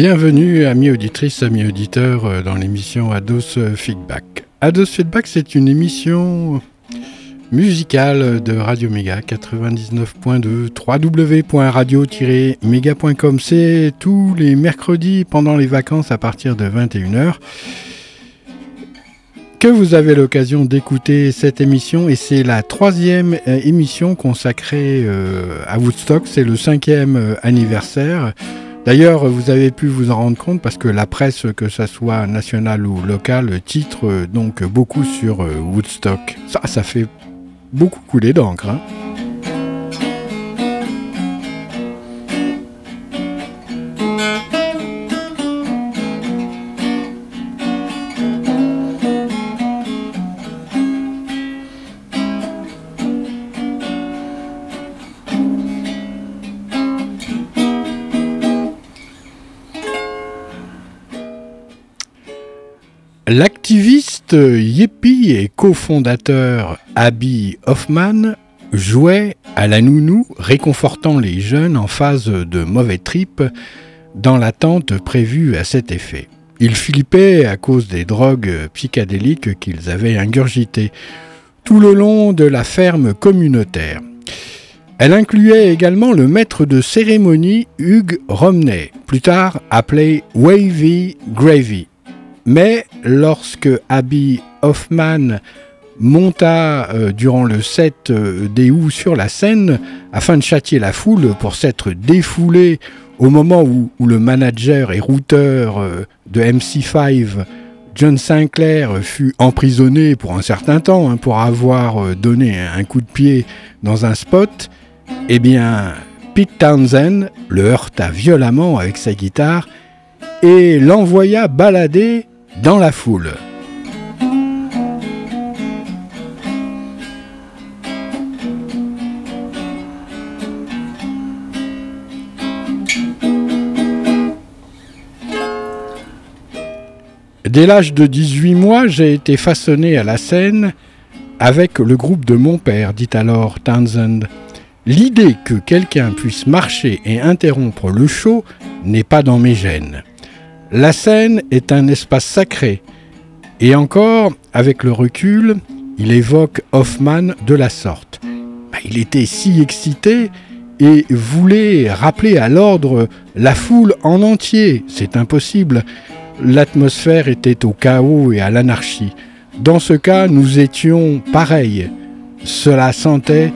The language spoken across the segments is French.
Bienvenue, amis auditrices, amis auditeurs, euh, dans l'émission Ados Feedback. Ados Feedback, c'est une émission musicale de Radio Méga 99.2 www.radio-méga.com. C'est tous les mercredis pendant les vacances à partir de 21h que vous avez l'occasion d'écouter cette émission et c'est la troisième euh, émission consacrée euh, à Woodstock, c'est le cinquième anniversaire. D'ailleurs, vous avez pu vous en rendre compte parce que la presse, que ce soit nationale ou locale, titre donc beaucoup sur euh, Woodstock. Ça, ça fait beaucoup couler d'encre. Hein. L'activiste Yepi et cofondateur Abby Hoffman jouait à la nounou, réconfortant les jeunes en phase de mauvais trip dans l'attente prévue à cet effet. Ils flippaient à cause des drogues psychédéliques qu'ils avaient ingurgitées tout le long de la ferme communautaire. Elle incluait également le maître de cérémonie Hugh Romney, plus tard appelé Wavy Gravy, mais lorsque Abby Hoffman monta euh, durant le set euh, des Who sur la scène afin de châtier la foule pour s'être défoulé au moment où, le manager et routeur euh, de MC5, John Sinclair, fut emprisonné pour un certain temps hein, pour avoir donné un coup de pied dans un spot, eh bien, Pete Townsend le heurta violemment avec sa guitare et l'envoya balader dans la foule. Dès l'âge de 18 mois, j'ai été façonné à la scène avec le groupe de mon père, dit alors Townsend. L'idée que quelqu'un puisse marcher et interrompre le show n'est pas dans mes gènes. La scène est un espace sacré. Et encore, avec le recul, il évoque Hoffman de la sorte. Bah, il était si excité et voulait rappeler à l'ordre la foule en entier. C'est impossible. L'atmosphère était au chaos et à l'anarchie. Dans ce cas, nous étions pareils. Cela sentait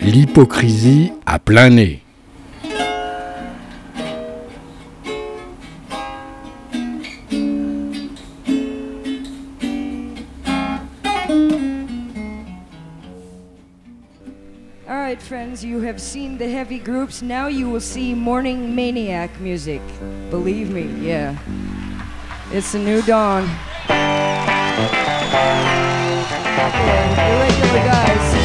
l'hypocrisie à plein nez. Friends, you have seen the heavy groups. Now you will see morning maniac music. Believe me, yeah. It's a new dawn. Regular guys.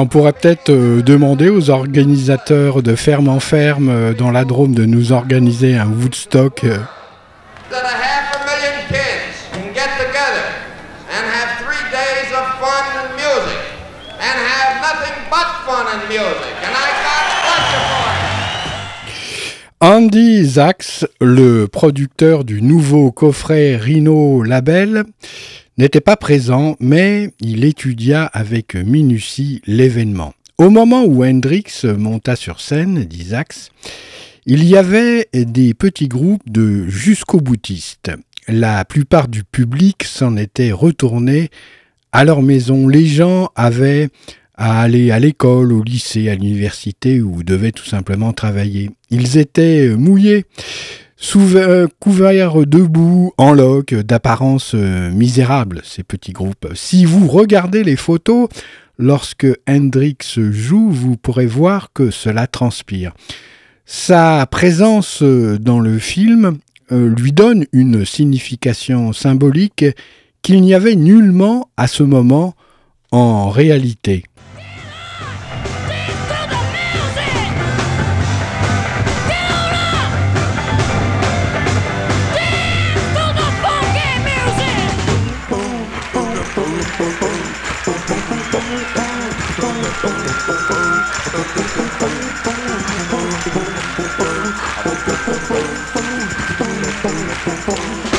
On pourrait peut-être euh, demander aux organisateurs de Ferme en Ferme euh, dans la Drôme de nous organiser un Woodstock. euh, Andy Zax, le producteur du nouveau coffret Rhino Label, n'était pas présent, mais il étudia avec minutie l'événement. Au moment où Hendrix monta sur scène, dit Zax, il y avait des petits groupes de jusqu'au boutistes. La plupart du public s'en était retourné à leur maison. Les gens avaient à aller à l'école, au lycée, à l'université ou devaient tout simplement travailler. Ils étaient mouillés, sous- euh, couverts de boue, en loques, d'apparence euh, misérable, ces petits groupes. Si vous regardez les photos, lorsque Hendrix joue, vous pourrez voir que cela transpire. Sa présence euh, dans le film euh, lui donne une signification symbolique qu'il n'y avait nullement à ce moment en réalité. Thank you.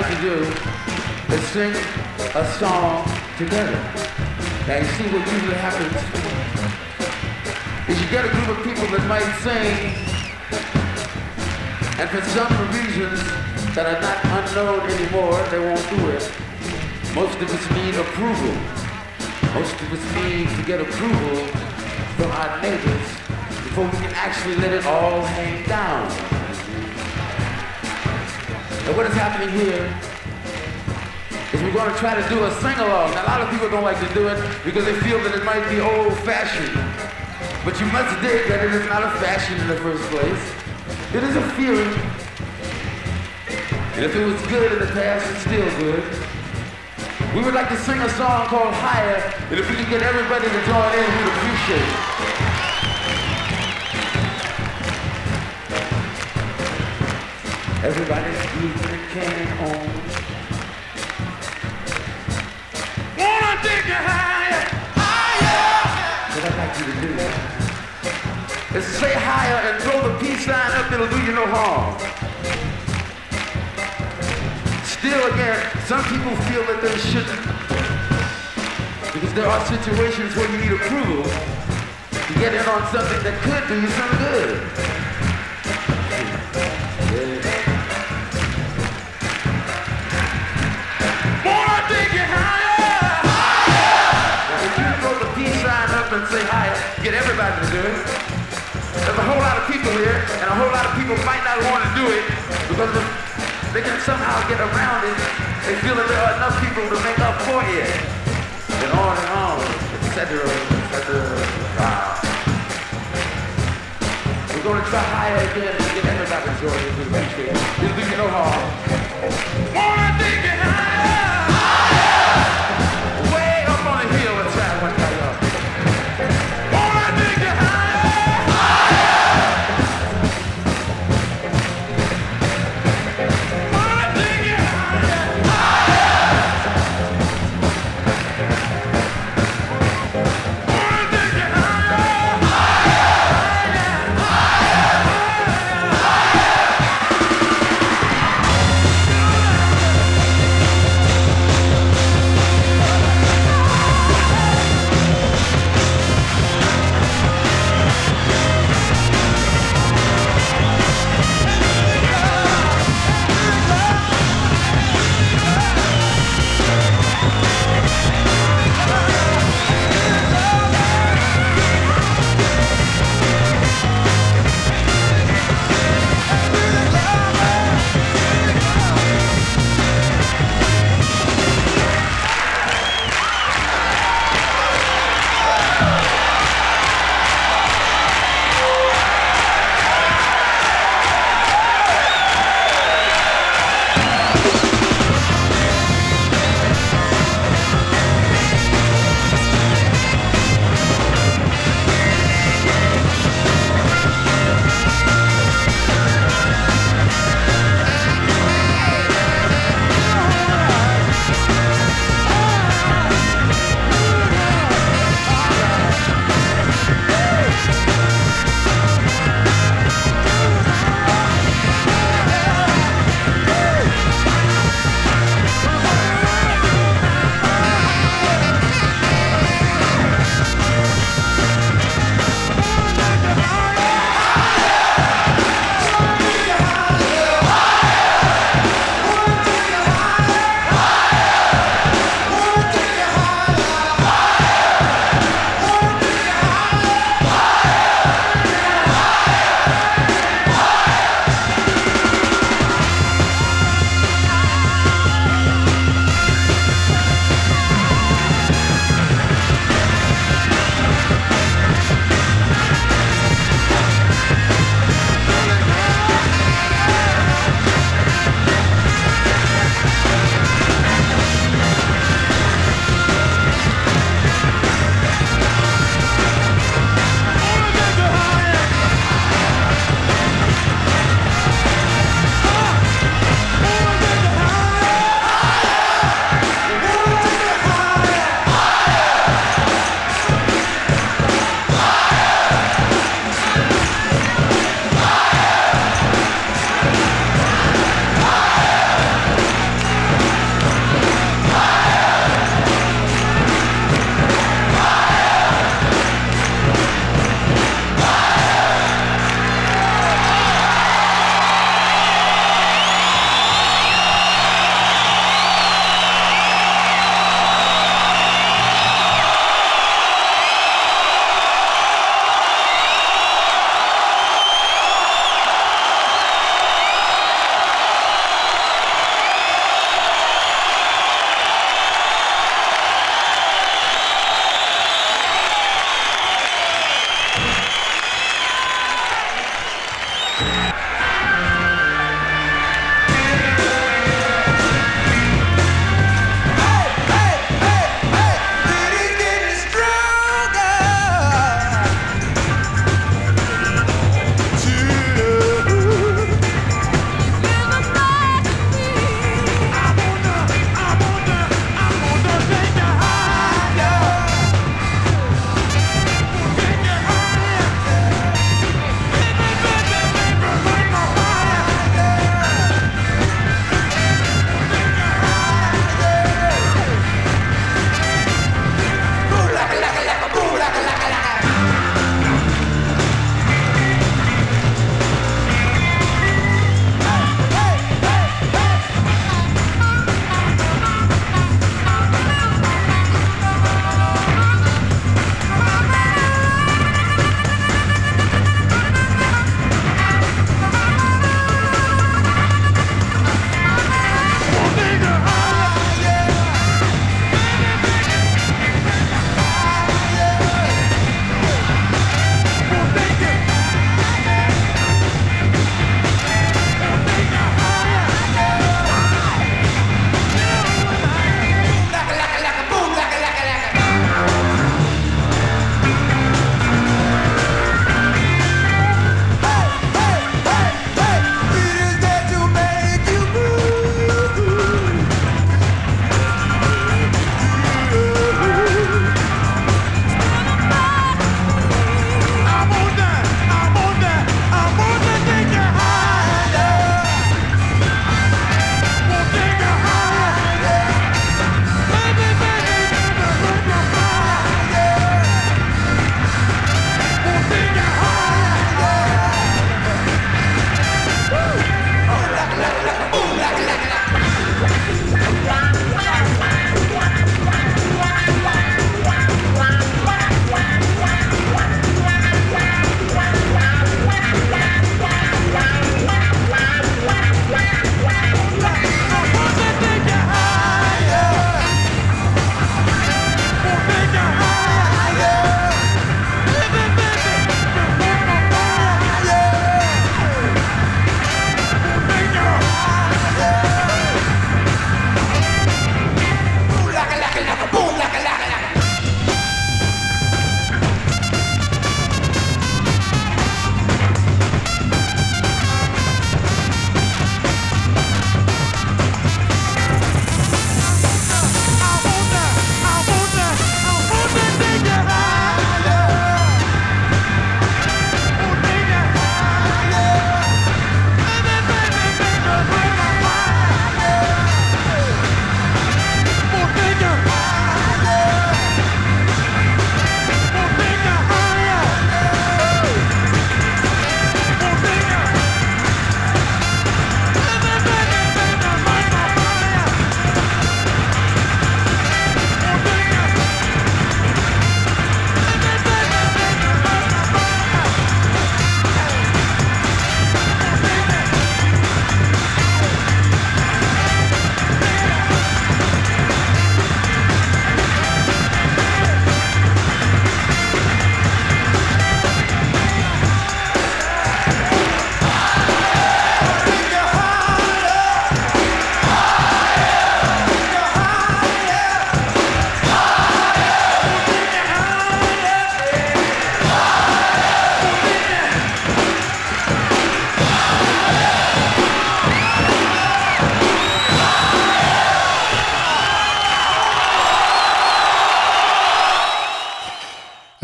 Like to do is sing a song together. And you see what usually happens is you get a group of people that might sing, and for some reasons that are not unknown anymore, they won't do it. Most of us need approval. Most of us need to get approval from our neighbors before we can actually let it all hang down. And what is happening here is we're going to try to do a sing-along. Now, a lot of people don't like to do it because they feel that it might be old-fashioned. But you must dig that it is not a fashion in the first place. It is a feeling. And if it was good in the past, it's still good. We would like to sing a song called Higher, and if we could get everybody to join in, we'd appreciate it. Everybody's sleeping and can't home. Wanna higher, higher. What I'd like you to do is say higher and throw the peace sign up. It'll do you no harm. Still, again, some people feel that they shouldn't, because there are situations where you need approval to get in on something that could do you some good. Get everybody to do it. There's a whole lot of people here, and a whole lot of people might not want to do it because they can somehow get around it. They feel that there are enough people to make up for it. And on and on, etc., etc. We're going to try higher again and get everybody to join into the country. It'll do you no harm.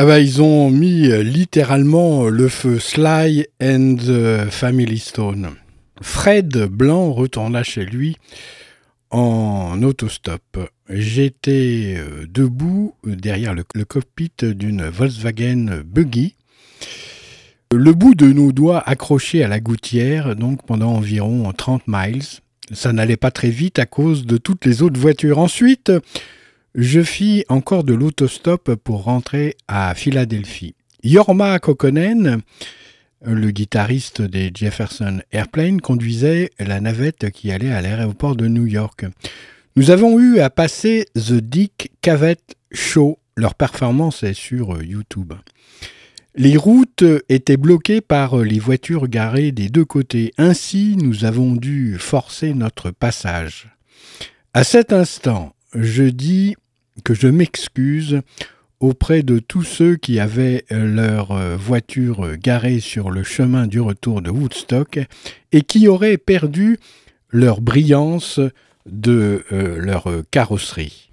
Ah bah, ils ont mis euh, littéralement le feu Sly and Family Stone. Fred Blanc retourna chez lui en autostop. J'étais euh, debout derrière le, cockpit d'une Volkswagen Buggy, le bout de nos doigts accroché à la gouttière, donc pendant environ 30 miles. Ça n'allait pas très vite à cause de toutes les autres voitures. Ensuite, je fis encore de l'autostop pour rentrer à Philadelphie. Yorma Kokonen, le guitariste des Jefferson Airplane, conduisait la navette qui allait à l'aéroport de New York. Nous avons eu à passer The Dick Cavett Show. Leur performance est sur YouTube. Les routes étaient bloquées par les voitures garées des deux côtés. Ainsi, nous avons dû forcer notre passage. À cet instant, je dis que je m'excuse auprès de tous ceux qui avaient leur euh, voiture garée sur le chemin du retour de Woodstock et qui auraient perdu leur brillance de euh, leur carrosserie.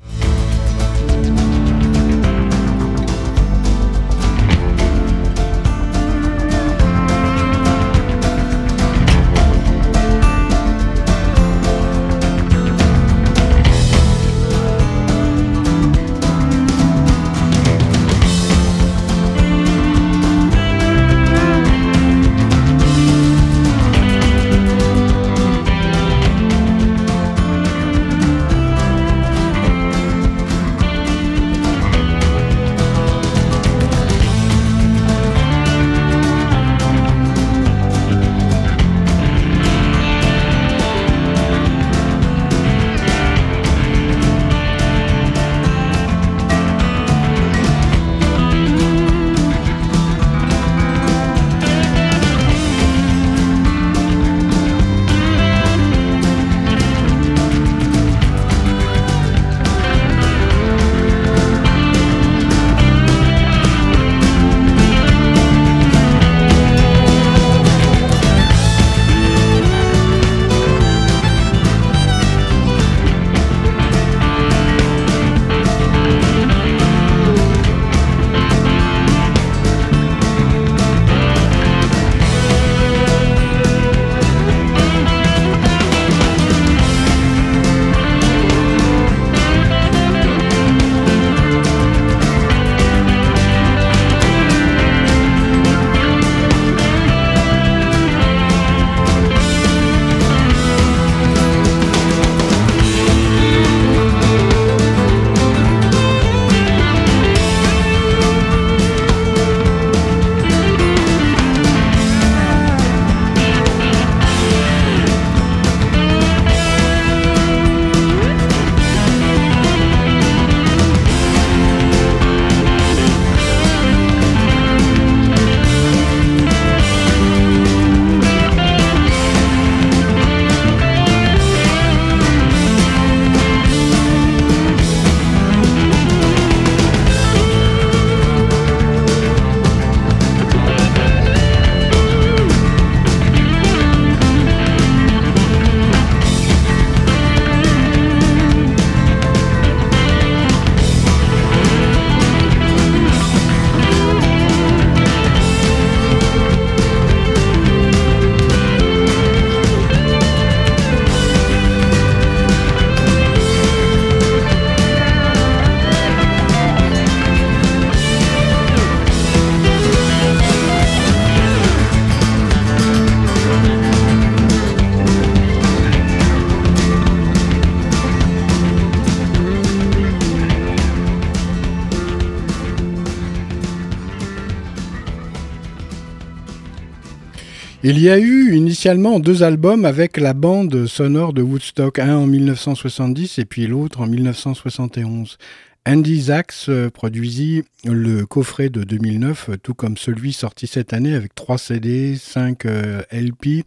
Il y a eu initialement deux albums avec la bande sonore de Woodstock, un en 1970 et puis l'autre en 1971. Andy Zax euh, produisit le coffret de 2009, tout comme celui sorti cette année avec 3 CD, 5 LP,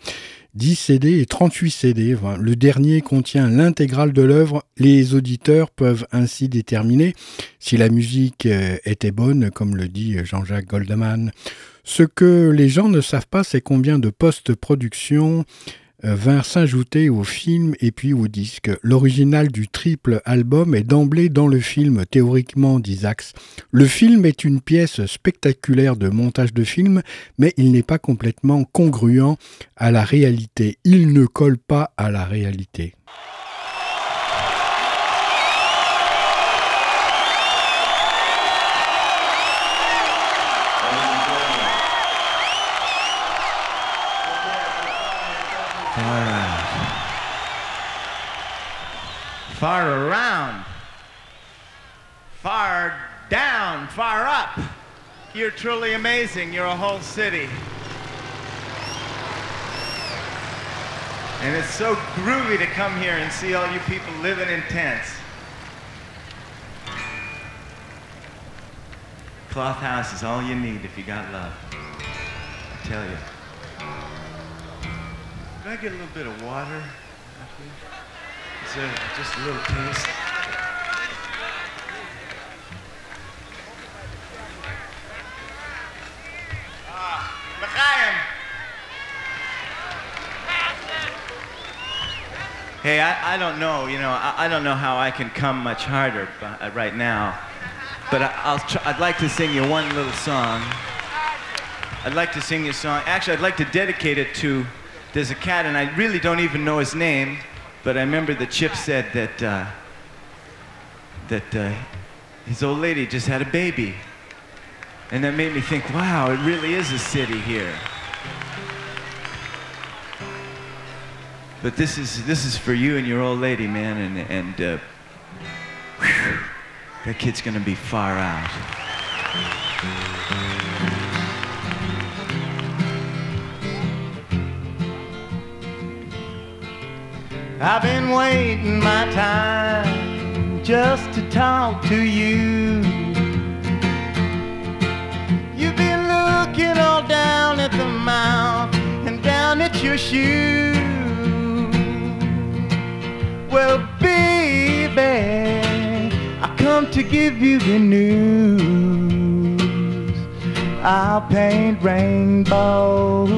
10 CD et 38 CD. Le dernier contient l'intégrale de l'œuvre. Les auditeurs peuvent ainsi déterminer si la musique euh, était bonne, comme le dit Jean-Jacques Goldman. Ce que les gens ne savent pas, c'est combien de post-production euh, vinrent s'ajouter au film et puis au disque. L'original du triple album est d'emblée dans le film, théoriquement d'Isaacs. Le film est une pièce spectaculaire de montage de film, mais il n'est pas complètement congruent à la réalité. Il ne colle pas à la réalité. Far around. Far down. Far up. You're truly amazing. You're a whole city. And it's so groovy to come here and see all you people living in tents. Cloth house is all you need if you got love. I tell you. Can I get a little bit of water? There just a little taste? Hey, I, I don't know, you know, I, I don't know how I can come much harder uh, right now, but I, I'll try, I'd like to sing you one little song. I'd like to sing you a song. Actually, I'd like to dedicate it to, there's a cat, and I really don't even know his name, but I remember the Chip said that, uh, that uh, his old lady just had a baby. And that made me think, wow, it really is a city here. But this is this is for you and your old lady, man, and and uh, whew, that kid's gonna be far out. I've been waiting my time just to talk to you. You've been looking all down at the mouth and down at your shoe. Well, baby, I come to give you the news. I'll paint rainbows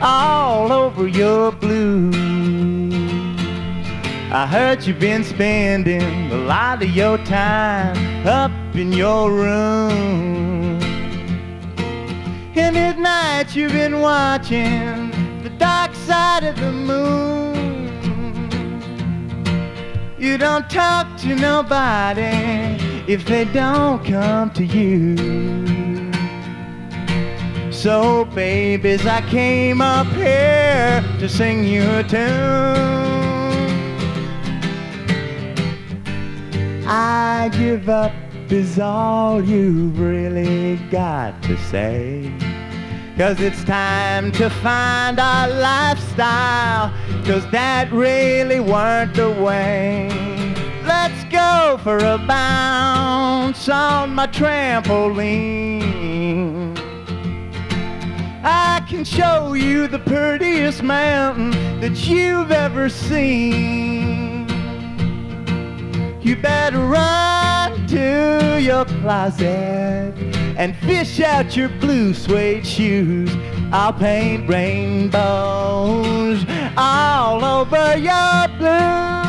all over your blues. I heard you've been spending a lot of your time up in your room. And at night you've been watching the dark side of the moon. You don't talk to nobody if they don't come to you. So, babies, I came up here to sing you a tune. I give up is all you've really got to say. Cause it's time to find our lifestyle. Cause that really weren't the way. Let's go for a bounce on my trampoline. I can show you the prettiest mountain that you've ever seen. You better run to your closet and fish out your blue suede shoes. I'll paint rainbows all over your blue.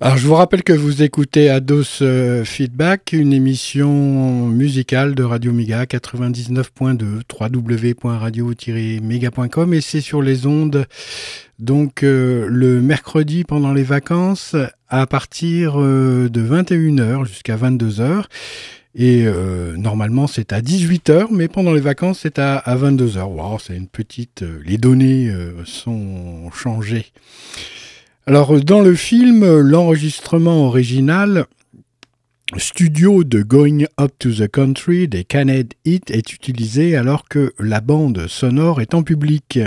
Alors je vous rappelle que vous écoutez Ados euh, Feedback, une émission musicale de Radio Méga 99.2 www.radio-méga.com et c'est sur les ondes donc euh, le mercredi pendant les vacances à partir euh, de 21h jusqu'à 22h. Et normalement, c'est à 18h, mais pendant les vacances, c'est à, à 22h. Wow, c'est une petite. les données sont changées. Alors, dans le film, l'enregistrement original studio de Going Up to the Country des Caned Hit est utilisé alors que la bande sonore est en public.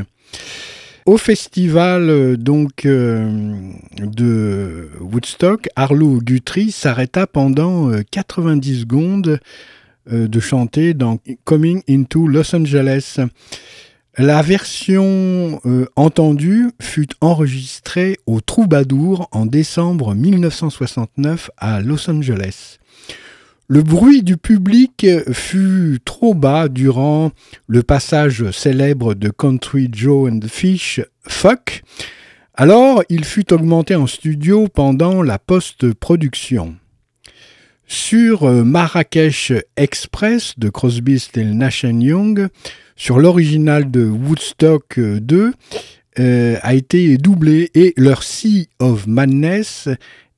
Au festival euh, donc euh, de Woodstock, Arlo Guthrie s'arrêta pendant 90 euh, secondes de chanter dans Coming into Los Angeles. La version entendue fut enregistrée au Troubadour en décembre 1969 à Los Angeles. Le bruit du public fut trop bas durant le passage célèbre de Country Joe and the Fish, Fuck. Alors, il fut augmenté en studio pendant la post-production. Sur Marrakech Express de Crosby, Still Nash Young, sur l'original de Woodstock 2, euh, a été doublé et leur Sea of Madness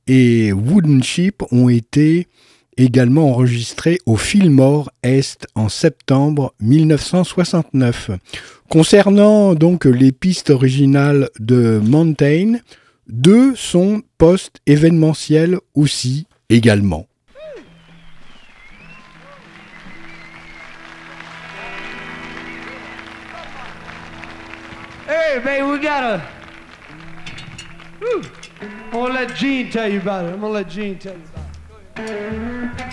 et Wooden Ship ont été également enregistré au Fillmore Est en septembre 1969. Concernant donc les pistes originales de Mountain, deux sont post-événementielles aussi également. Hey, baby, we got a. I'm gonna let Gene tell you about it. I'm gonna let Gene tell you about it.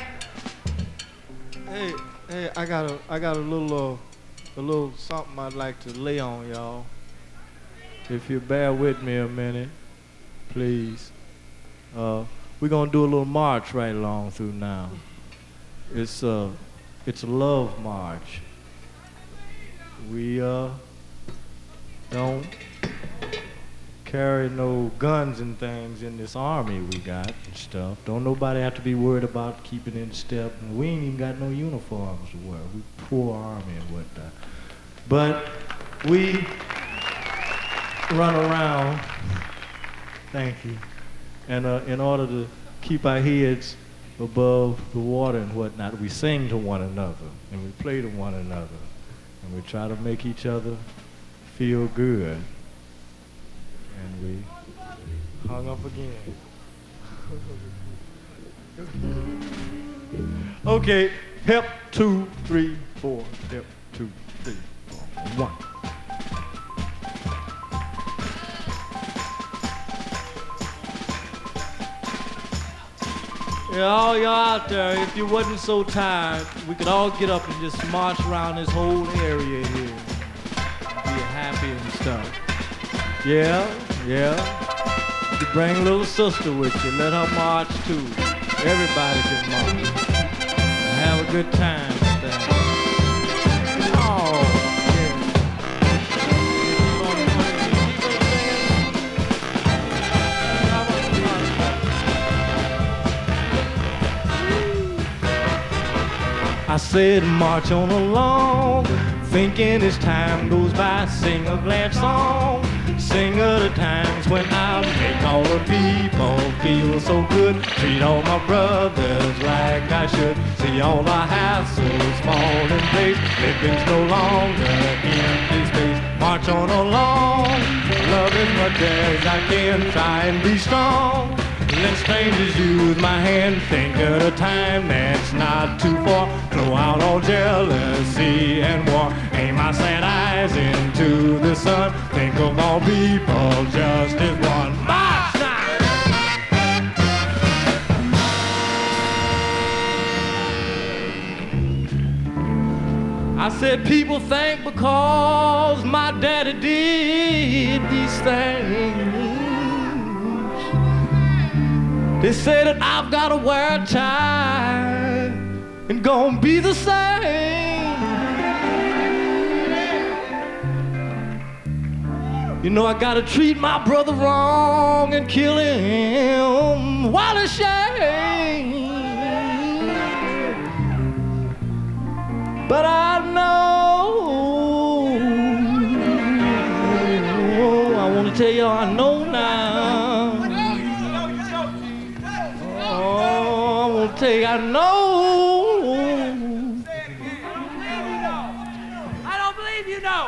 Hey, hey, I got a, I got a little, uh, a little something I'd like to lay on y'all. If you bear with me a minute, please. Uh, we're gonna do a little march right along through now. It's uh, it's a love march. We uh, don't carry no guns and things in this army we got and stuff. Don't nobody have to be worried about keeping in step. We ain't even got no uniforms to wear. We poor army and whatnot. But we run around. Thank you. And uh, in order to keep our heads above the water and whatnot, we sing to one another and we play to one another and we try to make each other feel good and we hung up again. okay, hip, two, three, four, hip, two, three, four, one. Yeah, all y'all out there, if you wasn't so tired, we could all get up and just march around this whole area here. Be happy and stuff. Yeah, yeah. You bring little sister with you. Let her march too. Everybody can march. And have a good time. Oh, yeah. I said march on along, thinking as time goes by, sing a glad song sing of the times when I make all the people feel so good. Treat all my brothers like I should. See all the hassles fall in place. Living's no longer empty space. March on along, love as much as I can. Try and be strong. Let strangers use my hand. Think of a time that's not too far. Throw out all jealousy and war. Aim my sad eyes into the sun. Think of all people just as one. I said people think because my daddy did these things they say that I've got to wear a tie and gonna be the same. You know I gotta treat my brother wrong and kill him while it's shame. But I know, I wanna tell you I know take, I know. I don't believe you know.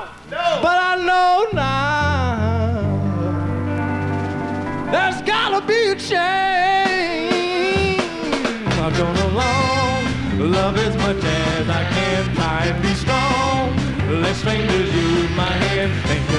But I know now. There's gotta be a change. I'm gonna love as much as I can. Try and be strong. Let strangers use my hand.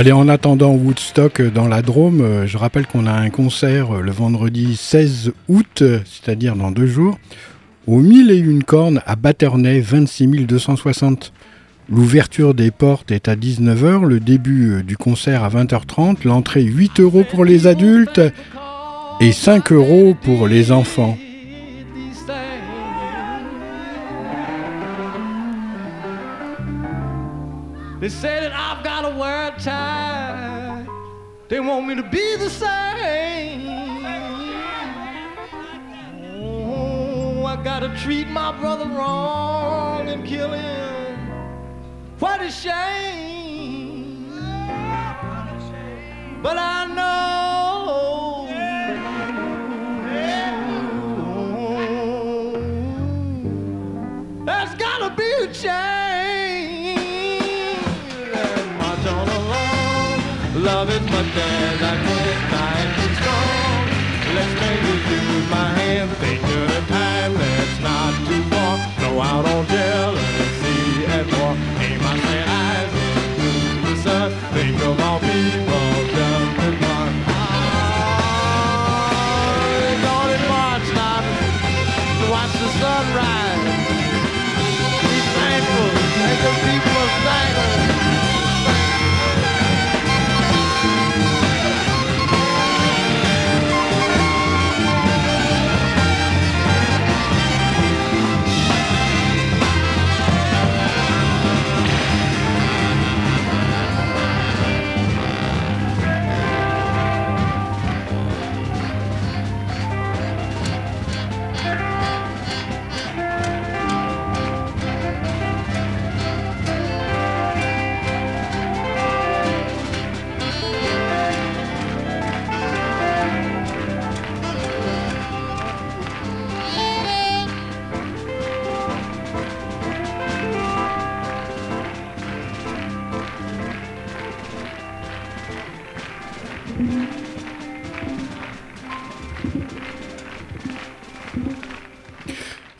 Allez, en attendant Woodstock euh, dans la Drôme, euh, je rappelle qu'on a un concert euh, le vendredi 16 août, c'est-à-dire dans deux jours, au 1001 cornes à Batternay, 26 260. L'ouverture des portes est à 19h, le début du concert à 20h30, l'entrée 8 euros pour les adultes et 5 euros pour les enfants. They say that I've got a a tie. They want me to be the same. Oh, I gotta treat my brother wrong and kill him. What a shame. But I know.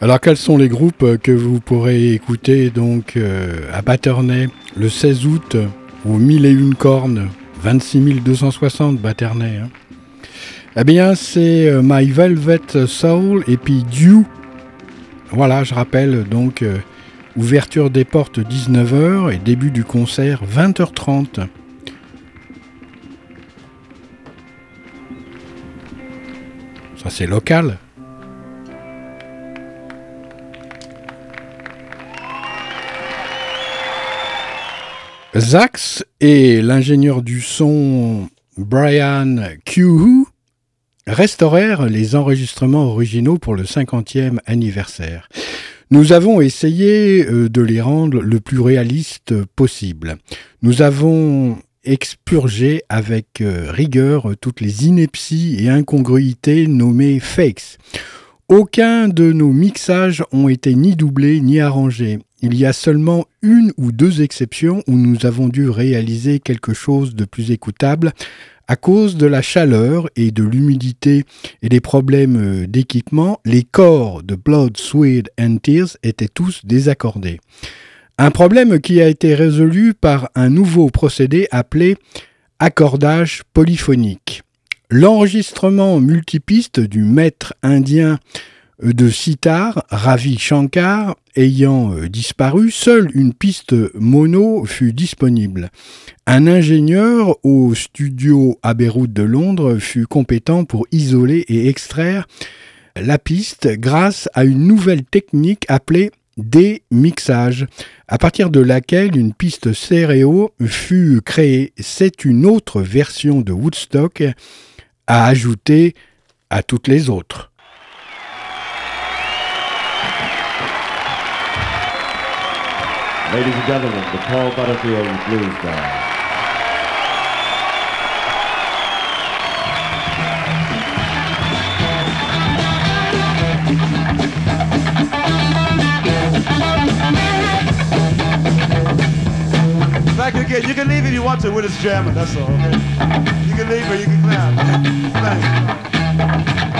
Alors quels sont les groupes que vous pourrez écouter donc euh, à Batternay le 16 août au 1001 cornes 26 260 Batternay hein. Eh bien c'est euh, My Velvet Soul et puis Dew. Voilà, je rappelle donc euh, ouverture des portes 19h et début du concert 20h30. Ça c'est local. Zax et l'ingénieur du son Brian Q restaurèrent les enregistrements originaux pour le 50e anniversaire. Nous avons essayé euh, de les rendre le plus réaliste possible. Nous avons expurgé avec euh, rigueur toutes les inepties et incongruités nommées fakes. Aucun de nos mixages ont été ni doublés ni arrangés. Il y a seulement une ou deux exceptions où nous avons dû réaliser quelque chose de plus écoutable à cause de la chaleur et de l'humidité et des problèmes euh, d'équipement, les corps de Blood, Sweat and Tears étaient tous désaccordés. Un problème qui a été résolu par un nouveau procédé appelé accordage polyphonique. L'enregistrement multipiste du maître indien de sitar, Ravi Shankar, ayant euh, disparu, seule une piste mono fut disponible. Un ingénieur au studio Abbey Road de Londres fut compétent pour isoler et extraire la piste grâce à une nouvelle technique appelée démixage, à partir de laquelle une piste stéréo fut créée. C'est une autre version de Woodstock à ajouter à toutes les autres. You can leave if you want to. We're just jamming. That's all. Okay? You can leave or you can clap. Thanks.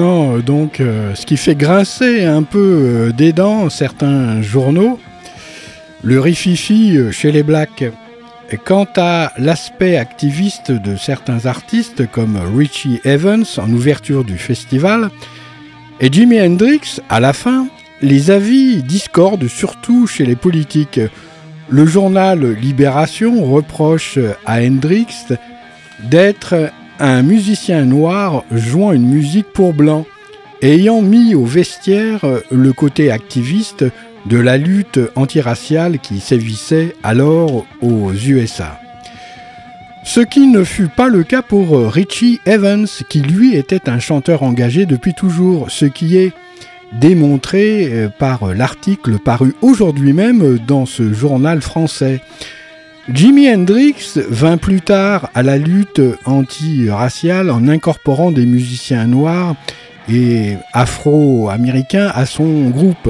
euh, donc, euh, ce qui fait grincer un peu euh, des dents certains journaux, le rififi chez les Blacks. Quant à l'aspect activiste de certains artistes comme Richie Evans en ouverture du festival et Jimi Hendrix à la fin, les avis discordent surtout chez les politiques. Le journal Libération reproche à Hendrix d'être un musicien noir jouant une musique pour blanc, ayant mis au vestiaire le côté activiste de la lutte antiraciale qui sévissait alors aux USA. Ce qui ne fut pas le cas pour Richie Evans, qui lui était un chanteur engagé depuis toujours, ce qui est démontré euh, par l'article paru aujourd'hui même dans ce journal français. Jimi Hendrix vint plus tard à la lutte anti-raciale en incorporant des musiciens noirs et afro-américains à son groupe.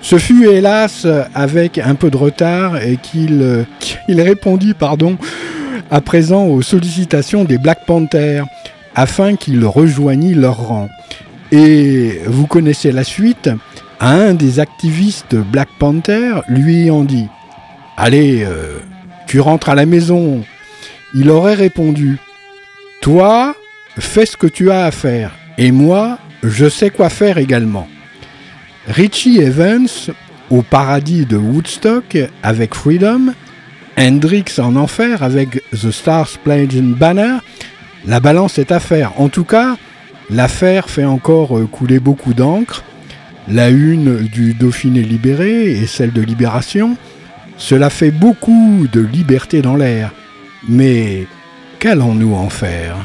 Ce fut hélas avec un peu de retard et qu'il répondit pardon, à présent aux sollicitations des Black Panthers afin qu'il rejoignît leur rang. Et vous connaissez la suite, un des activistes Black Panther lui ayant dit Allez, euh, tu rentres à la maison. Il aurait répondu Toi, fais ce que tu as à faire, et moi, je sais quoi faire également. Richie Evans au paradis de Woodstock avec Freedom, Hendrix en enfer avec The Star Splendid Banner, la balance est à faire. En tout cas, l'affaire fait encore couler beaucoup d'encre. La une du Dauphiné libéré et celle de Libération, cela fait beaucoup de liberté dans l'air. Mais qu'allons-nous en faire?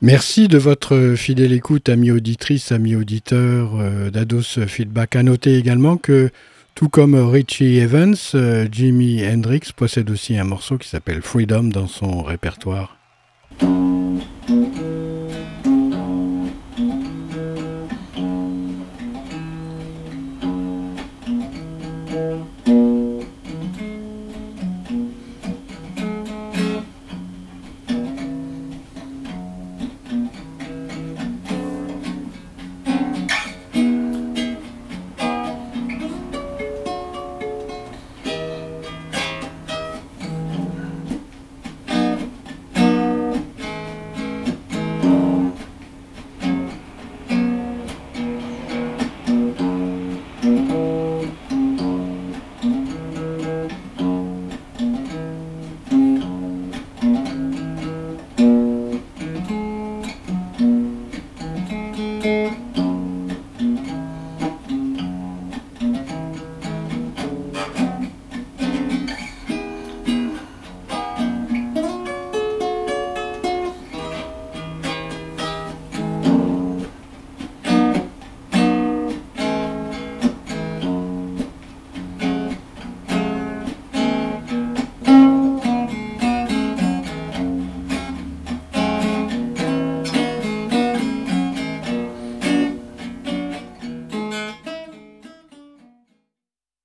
Merci de votre fidèle écoute, amis auditrices, amis auditeurs euh, d'Ados Feedback. À noter également que, tout comme Richie Evans, euh, Jimi Hendrix possède aussi un morceau qui s'appelle Freedom dans son répertoire.